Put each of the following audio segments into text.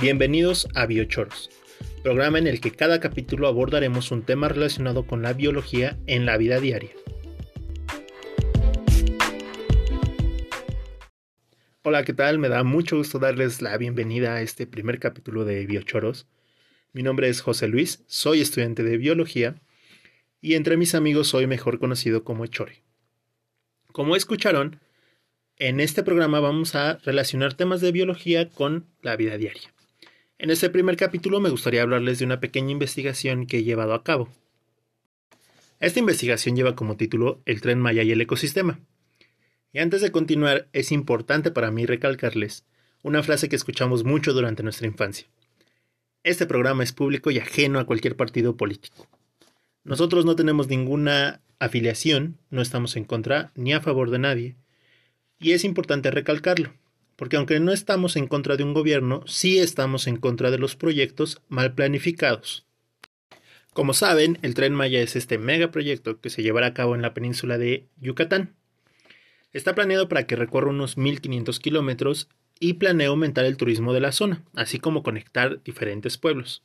Bienvenidos a Biochoros, programa en el que cada capítulo abordaremos un tema relacionado con la biología en la vida diaria. Hola, ¿qué tal? Me da mucho gusto darles la bienvenida a este primer capítulo de Biochoros. Mi nombre es José Luis, soy estudiante de biología y entre mis amigos soy mejor conocido como Chore. Como escucharon, en este programa vamos a relacionar temas de biología con la vida diaria. En este primer capítulo me gustaría hablarles de una pequeña investigación que he llevado a cabo. Esta investigación lleva como título El tren Maya y el ecosistema. Y antes de continuar, es importante para mí recalcarles una frase que escuchamos mucho durante nuestra infancia. Este programa es público y ajeno a cualquier partido político. Nosotros no tenemos ninguna afiliación, no estamos en contra ni a favor de nadie, y es importante recalcarlo, porque aunque no estamos en contra de un gobierno, sí estamos en contra de los proyectos mal planificados. Como saben, el tren Maya es este megaproyecto que se llevará a cabo en la península de Yucatán. Está planeado para que recorra unos 1.500 kilómetros y planea aumentar el turismo de la zona, así como conectar diferentes pueblos.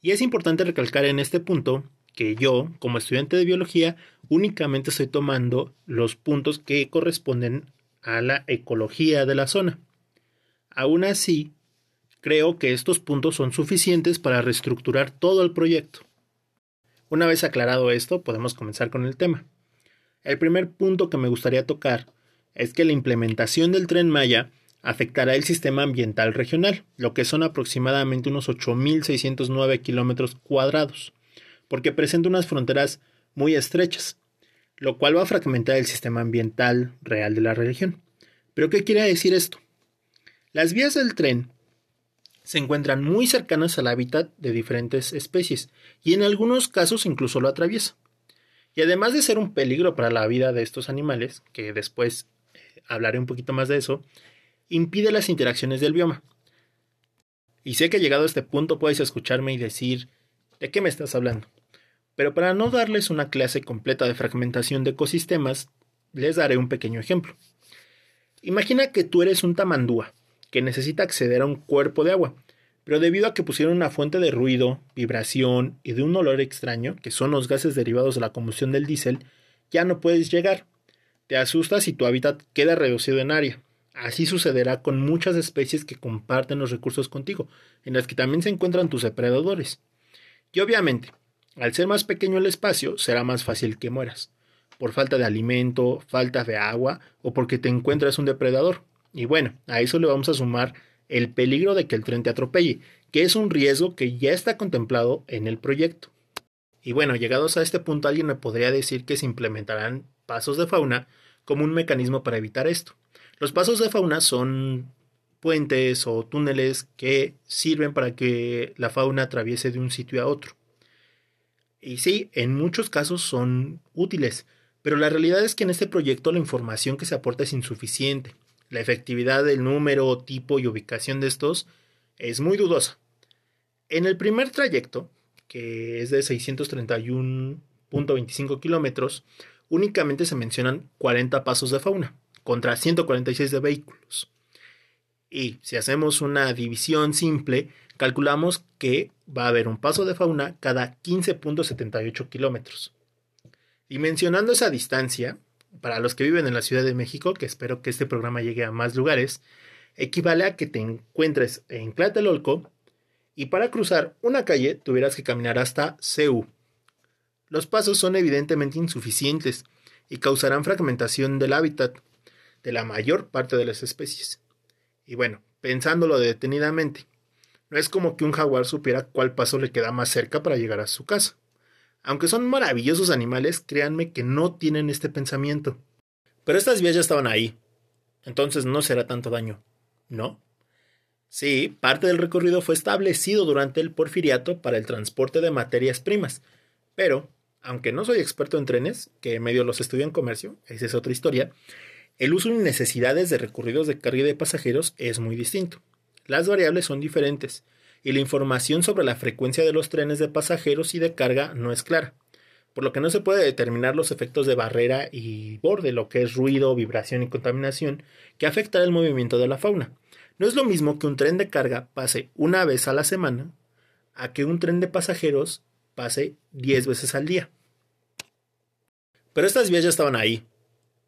Y es importante recalcar en este punto que yo, como estudiante de biología, únicamente estoy tomando los puntos que corresponden a la ecología de la zona. Aún así, creo que estos puntos son suficientes para reestructurar todo el proyecto. Una vez aclarado esto, podemos comenzar con el tema. El primer punto que me gustaría tocar es que la implementación del tren Maya afectará el sistema ambiental regional, lo que son aproximadamente unos 8.609 kilómetros cuadrados porque presenta unas fronteras muy estrechas, lo cual va a fragmentar el sistema ambiental real de la región. ¿Pero qué quiere decir esto? Las vías del tren se encuentran muy cercanas al hábitat de diferentes especies y en algunos casos incluso lo atraviesa. Y además de ser un peligro para la vida de estos animales, que después eh, hablaré un poquito más de eso, impide las interacciones del bioma. Y sé que llegado a este punto puedes escucharme y decir, ¿de qué me estás hablando? Pero para no darles una clase completa de fragmentación de ecosistemas, les daré un pequeño ejemplo. Imagina que tú eres un tamandúa que necesita acceder a un cuerpo de agua, pero debido a que pusieron una fuente de ruido, vibración y de un olor extraño, que son los gases derivados de la combustión del diésel, ya no puedes llegar. Te asustas y tu hábitat queda reducido en área. Así sucederá con muchas especies que comparten los recursos contigo, en las que también se encuentran tus depredadores. Y obviamente, al ser más pequeño el espacio, será más fácil que mueras, por falta de alimento, falta de agua o porque te encuentras un depredador. Y bueno, a eso le vamos a sumar el peligro de que el tren te atropelle, que es un riesgo que ya está contemplado en el proyecto. Y bueno, llegados a este punto, alguien me podría decir que se implementarán pasos de fauna como un mecanismo para evitar esto. Los pasos de fauna son puentes o túneles que sirven para que la fauna atraviese de un sitio a otro. Y sí, en muchos casos son útiles, pero la realidad es que en este proyecto la información que se aporta es insuficiente. La efectividad del número, tipo y ubicación de estos es muy dudosa. En el primer trayecto, que es de 631.25 kilómetros, únicamente se mencionan 40 pasos de fauna, contra 146 de vehículos. Y si hacemos una división simple, calculamos que va a haber un paso de fauna cada 15.78 kilómetros. Y mencionando esa distancia, para los que viven en la Ciudad de México, que espero que este programa llegue a más lugares, equivale a que te encuentres en Tlatelolco y para cruzar una calle tuvieras que caminar hasta CEU. Los pasos son evidentemente insuficientes y causarán fragmentación del hábitat de la mayor parte de las especies. Y bueno, pensándolo detenidamente, no es como que un jaguar supiera cuál paso le queda más cerca para llegar a su casa. Aunque son maravillosos animales, créanme que no tienen este pensamiento. Pero estas vías ya estaban ahí. Entonces no será tanto daño, ¿no? Sí, parte del recorrido fue establecido durante el porfiriato para el transporte de materias primas. Pero, aunque no soy experto en trenes, que medio los estudio en comercio, esa es otra historia, el uso y necesidades de recorridos de carga de pasajeros es muy distinto. Las variables son diferentes y la información sobre la frecuencia de los trenes de pasajeros y de carga no es clara. por lo que no se puede determinar los efectos de barrera y borde, lo que es ruido, vibración y contaminación, que afectan el movimiento de la fauna. No es lo mismo que un tren de carga pase una vez a la semana a que un tren de pasajeros pase 10 veces al día. Pero estas vías ya estaban ahí,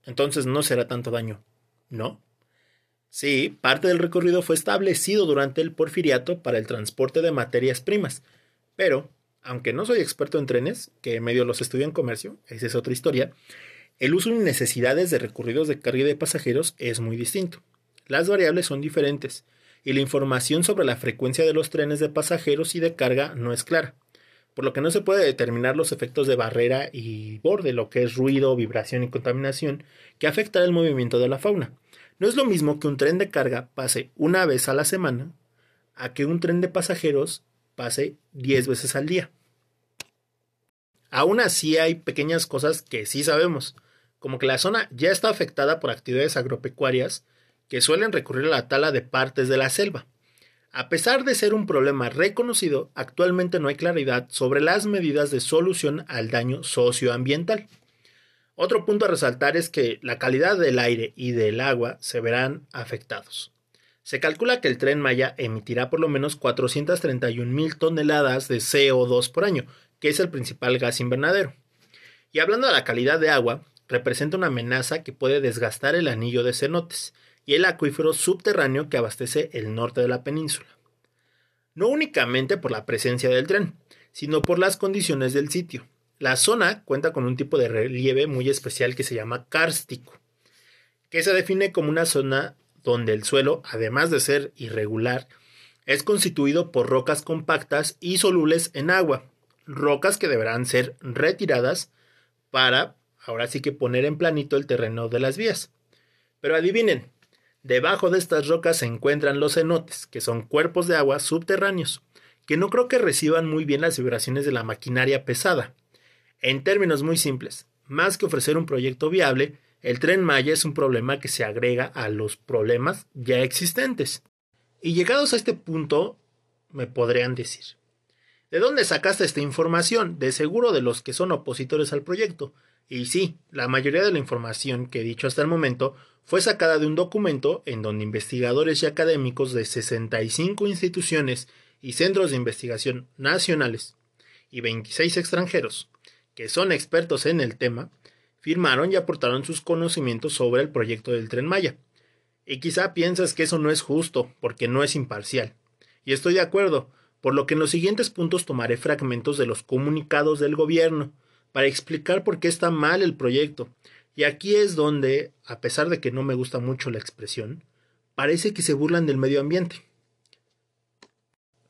entonces no será tanto daño, ¿no? Sí, parte del recorrido fue establecido durante el porfiriato para el transporte de materias primas, pero, aunque no soy experto en trenes, que medio los estudio en comercio, esa es otra historia, el uso y necesidades de recorridos de carga de pasajeros es muy distinto. Las variables son diferentes, y la información sobre la frecuencia de los trenes de pasajeros y de carga no es clara, por lo que no se puede determinar los efectos de barrera y borde, lo que es ruido, vibración y contaminación, que afectan el movimiento de la fauna. No es lo mismo que un tren de carga pase una vez a la semana a que un tren de pasajeros pase 10 veces al día. Aún así hay pequeñas cosas que sí sabemos, como que la zona ya está afectada por actividades agropecuarias que suelen recurrir a la tala de partes de la selva. A pesar de ser un problema reconocido, actualmente no hay claridad sobre las medidas de solución al daño socioambiental. Otro punto a resaltar es que la calidad del aire y del agua se verán afectados. Se calcula que el tren Maya emitirá por lo menos 431 mil toneladas de CO2 por año, que es el principal gas invernadero. Y hablando de la calidad de agua, representa una amenaza que puede desgastar el anillo de cenotes y el acuífero subterráneo que abastece el norte de la península. No únicamente por la presencia del tren, sino por las condiciones del sitio. La zona cuenta con un tipo de relieve muy especial que se llama kárstico, que se define como una zona donde el suelo, además de ser irregular, es constituido por rocas compactas y solubles en agua, rocas que deberán ser retiradas para, ahora sí que poner en planito el terreno de las vías. Pero adivinen, debajo de estas rocas se encuentran los cenotes, que son cuerpos de agua subterráneos, que no creo que reciban muy bien las vibraciones de la maquinaria pesada. En términos muy simples, más que ofrecer un proyecto viable, el tren Maya es un problema que se agrega a los problemas ya existentes. Y llegados a este punto, me podrían decir, ¿de dónde sacaste esta información? De seguro de los que son opositores al proyecto. Y sí, la mayoría de la información que he dicho hasta el momento fue sacada de un documento en donde investigadores y académicos de 65 instituciones y centros de investigación nacionales y 26 extranjeros, que son expertos en el tema, firmaron y aportaron sus conocimientos sobre el proyecto del tren Maya. Y quizá piensas que eso no es justo, porque no es imparcial. Y estoy de acuerdo, por lo que en los siguientes puntos tomaré fragmentos de los comunicados del gobierno, para explicar por qué está mal el proyecto. Y aquí es donde, a pesar de que no me gusta mucho la expresión, parece que se burlan del medio ambiente.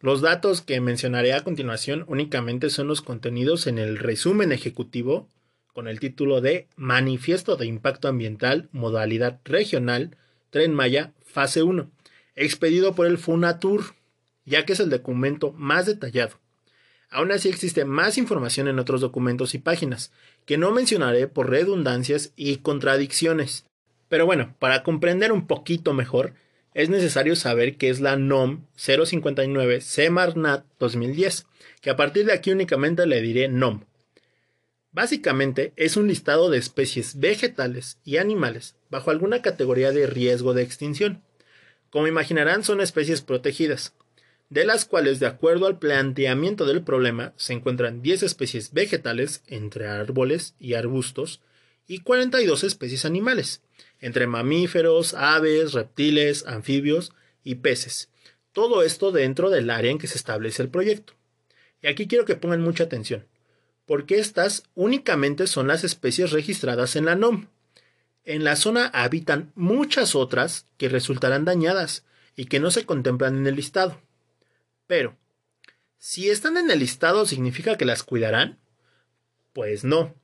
Los datos que mencionaré a continuación únicamente son los contenidos en el resumen ejecutivo con el título de Manifiesto de Impacto Ambiental, modalidad regional, Tren Maya, fase 1, expedido por el FUNATUR, ya que es el documento más detallado. Aún así existe más información en otros documentos y páginas, que no mencionaré por redundancias y contradicciones. Pero bueno, para comprender un poquito mejor, es necesario saber qué es la NOM 059 CEMARNAT 2010, que a partir de aquí únicamente le diré NOM, Básicamente es un listado de especies vegetales y animales bajo alguna categoría de riesgo de extinción. Como imaginarán son especies protegidas, de las cuales de acuerdo al planteamiento del problema se encuentran 10 especies vegetales entre árboles y arbustos y 42 especies animales, entre mamíferos, aves, reptiles, anfibios y peces. Todo esto dentro del área en que se establece el proyecto. Y aquí quiero que pongan mucha atención porque estas únicamente son las especies registradas en la NOM. En la zona habitan muchas otras que resultarán dañadas y que no se contemplan en el listado. Pero, si están en el listado, ¿significa que las cuidarán? Pues no.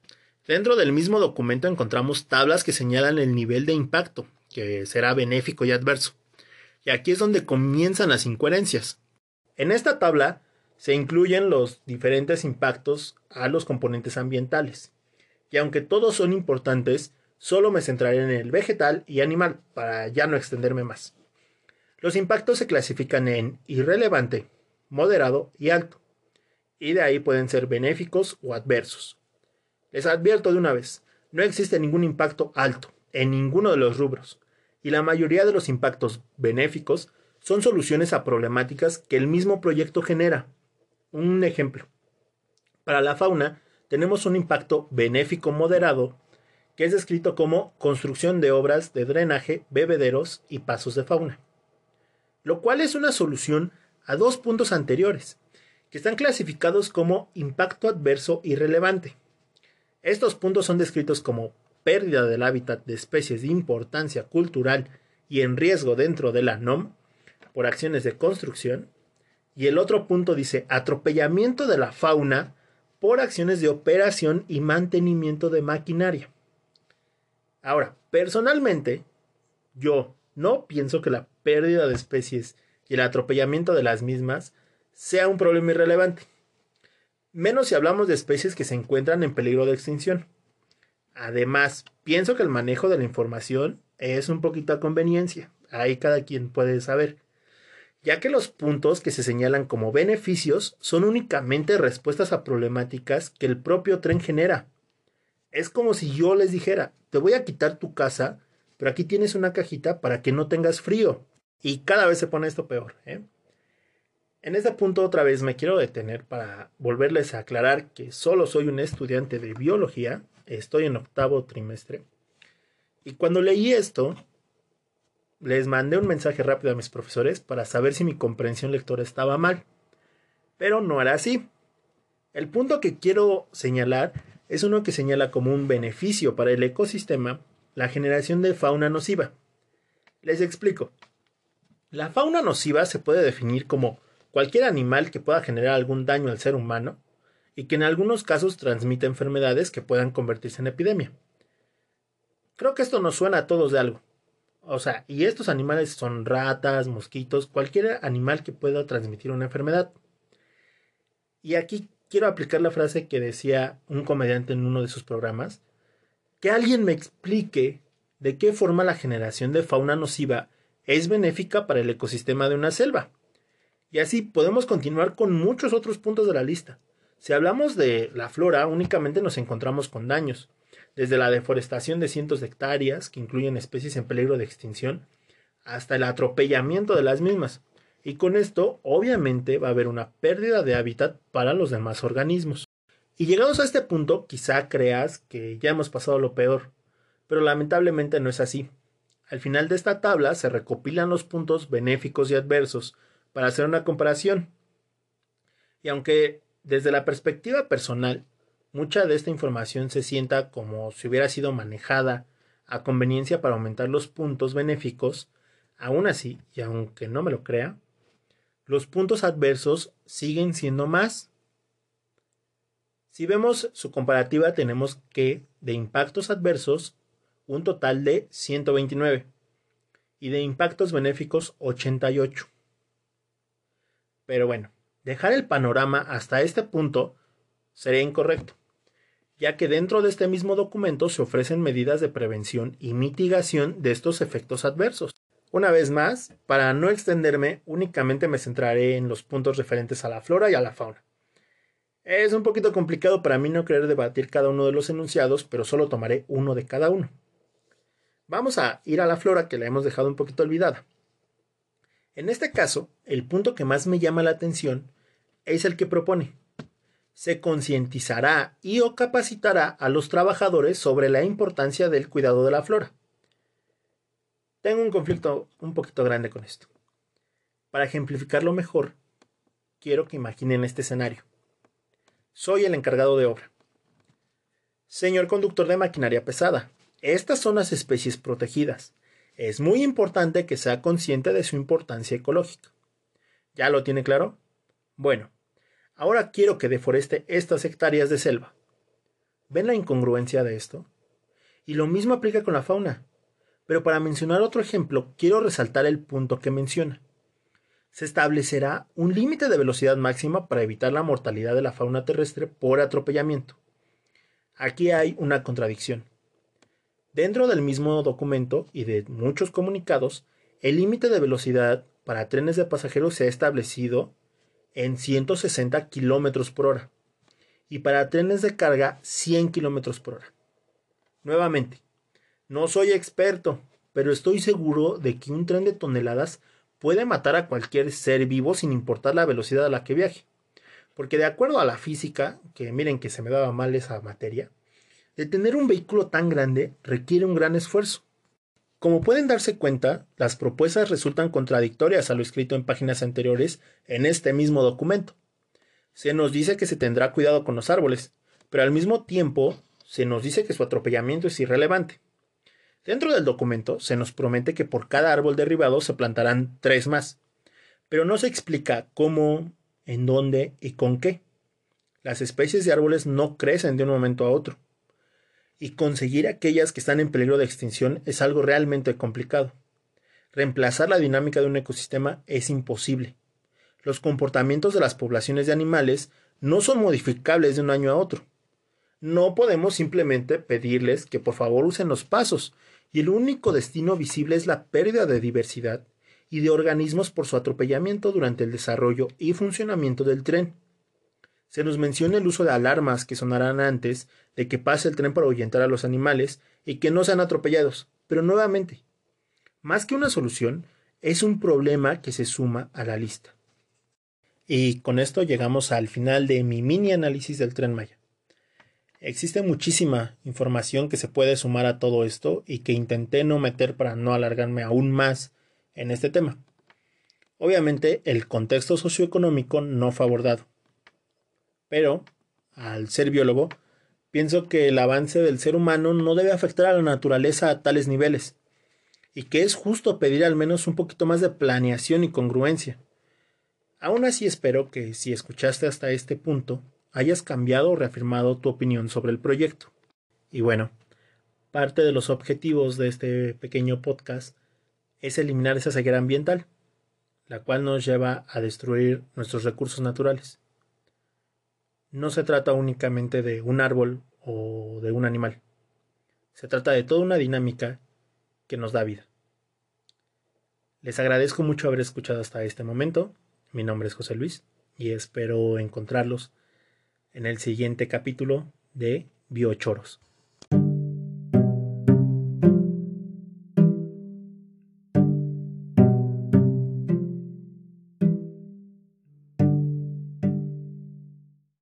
Dentro del mismo documento encontramos tablas que señalan el nivel de impacto, que será benéfico y adverso. Y aquí es donde comienzan las incoherencias. En esta tabla se incluyen los diferentes impactos a los componentes ambientales. Y aunque todos son importantes, solo me centraré en el vegetal y animal para ya no extenderme más. Los impactos se clasifican en irrelevante, moderado y alto, y de ahí pueden ser benéficos o adversos. Les advierto de una vez, no existe ningún impacto alto en ninguno de los rubros, y la mayoría de los impactos benéficos son soluciones a problemáticas que el mismo proyecto genera. Un ejemplo. Para la fauna tenemos un impacto benéfico moderado que es descrito como construcción de obras de drenaje, bebederos y pasos de fauna, lo cual es una solución a dos puntos anteriores, que están clasificados como impacto adverso irrelevante. Estos puntos son descritos como pérdida del hábitat de especies de importancia cultural y en riesgo dentro de la NOM por acciones de construcción, y el otro punto dice atropellamiento de la fauna por acciones de operación y mantenimiento de maquinaria. Ahora, personalmente, yo no pienso que la pérdida de especies y el atropellamiento de las mismas sea un problema irrelevante, menos si hablamos de especies que se encuentran en peligro de extinción. Además, pienso que el manejo de la información es un poquito a conveniencia, ahí cada quien puede saber, ya que los puntos que se señalan como beneficios son únicamente respuestas a problemáticas que el propio tren genera. Es como si yo les dijera, te voy a quitar tu casa, pero aquí tienes una cajita para que no tengas frío. Y cada vez se pone esto peor. ¿eh? En este punto otra vez me quiero detener para volverles a aclarar que solo soy un estudiante de biología, estoy en octavo trimestre. Y cuando leí esto, les mandé un mensaje rápido a mis profesores para saber si mi comprensión lectora estaba mal. Pero no era así. El punto que quiero señalar es uno que señala como un beneficio para el ecosistema la generación de fauna nociva. Les explico. La fauna nociva se puede definir como cualquier animal que pueda generar algún daño al ser humano y que en algunos casos transmite enfermedades que puedan convertirse en epidemia. Creo que esto nos suena a todos de algo. O sea, y estos animales son ratas, mosquitos, cualquier animal que pueda transmitir una enfermedad. Y aquí quiero aplicar la frase que decía un comediante en uno de sus programas, que alguien me explique de qué forma la generación de fauna nociva es benéfica para el ecosistema de una selva. Y así podemos continuar con muchos otros puntos de la lista. Si hablamos de la flora, únicamente nos encontramos con daños, desde la deforestación de cientos de hectáreas, que incluyen especies en peligro de extinción, hasta el atropellamiento de las mismas. Y con esto, obviamente, va a haber una pérdida de hábitat para los demás organismos. Y llegados a este punto, quizá creas que ya hemos pasado lo peor, pero lamentablemente no es así. Al final de esta tabla se recopilan los puntos benéficos y adversos para hacer una comparación. Y aunque desde la perspectiva personal, mucha de esta información se sienta como si hubiera sido manejada a conveniencia para aumentar los puntos benéficos, aún así, y aunque no me lo crea, los puntos adversos siguen siendo más. Si vemos su comparativa, tenemos que de impactos adversos un total de 129 y de impactos benéficos 88. Pero bueno, dejar el panorama hasta este punto sería incorrecto, ya que dentro de este mismo documento se ofrecen medidas de prevención y mitigación de estos efectos adversos. Una vez más, para no extenderme, únicamente me centraré en los puntos referentes a la flora y a la fauna. Es un poquito complicado para mí no querer debatir cada uno de los enunciados, pero solo tomaré uno de cada uno. Vamos a ir a la flora que la hemos dejado un poquito olvidada. En este caso, el punto que más me llama la atención es el que propone. Se concientizará y o capacitará a los trabajadores sobre la importancia del cuidado de la flora. Tengo un conflicto un poquito grande con esto. Para ejemplificarlo mejor, quiero que imaginen este escenario. Soy el encargado de obra. Señor conductor de maquinaria pesada, estas son las especies protegidas. Es muy importante que sea consciente de su importancia ecológica. ¿Ya lo tiene claro? Bueno, ahora quiero que deforeste estas hectáreas de selva. ¿Ven la incongruencia de esto? Y lo mismo aplica con la fauna. Pero para mencionar otro ejemplo, quiero resaltar el punto que menciona. Se establecerá un límite de velocidad máxima para evitar la mortalidad de la fauna terrestre por atropellamiento. Aquí hay una contradicción. Dentro del mismo documento y de muchos comunicados, el límite de velocidad para trenes de pasajeros se ha establecido en 160 km por hora. y para trenes de carga 100 km por hora. Nuevamente, no soy experto, pero estoy seguro de que un tren de toneladas puede matar a cualquier ser vivo sin importar la velocidad a la que viaje. Porque de acuerdo a la física, que miren que se me daba mal esa materia, el tener un vehículo tan grande requiere un gran esfuerzo. Como pueden darse cuenta, las propuestas resultan contradictorias a lo escrito en páginas anteriores en este mismo documento. Se nos dice que se tendrá cuidado con los árboles, pero al mismo tiempo se nos dice que su atropellamiento es irrelevante. Dentro del documento se nos promete que por cada árbol derribado se plantarán tres más, pero no se explica cómo, en dónde y con qué. Las especies de árboles no crecen de un momento a otro y conseguir aquellas que están en peligro de extinción es algo realmente complicado. Reemplazar la dinámica de un ecosistema es imposible. Los comportamientos de las poblaciones de animales no son modificables de un año a otro. No podemos simplemente pedirles que por favor usen los pasos, y el único destino visible es la pérdida de diversidad y de organismos por su atropellamiento durante el desarrollo y funcionamiento del tren. Se nos menciona el uso de alarmas que sonarán antes de que pase el tren para ahuyentar a los animales y que no sean atropellados. Pero nuevamente, más que una solución, es un problema que se suma a la lista. Y con esto llegamos al final de mi mini análisis del tren Maya. Existe muchísima información que se puede sumar a todo esto y que intenté no meter para no alargarme aún más en este tema. Obviamente el contexto socioeconómico no fue abordado. Pero, al ser biólogo, pienso que el avance del ser humano no debe afectar a la naturaleza a tales niveles, y que es justo pedir al menos un poquito más de planeación y congruencia. Aún así espero que si escuchaste hasta este punto, hayas cambiado o reafirmado tu opinión sobre el proyecto. Y bueno, parte de los objetivos de este pequeño podcast es eliminar esa ceguera ambiental, la cual nos lleva a destruir nuestros recursos naturales no se trata únicamente de un árbol o de un animal. Se trata de toda una dinámica que nos da vida. Les agradezco mucho haber escuchado hasta este momento. Mi nombre es José Luis y espero encontrarlos en el siguiente capítulo de Biochoros.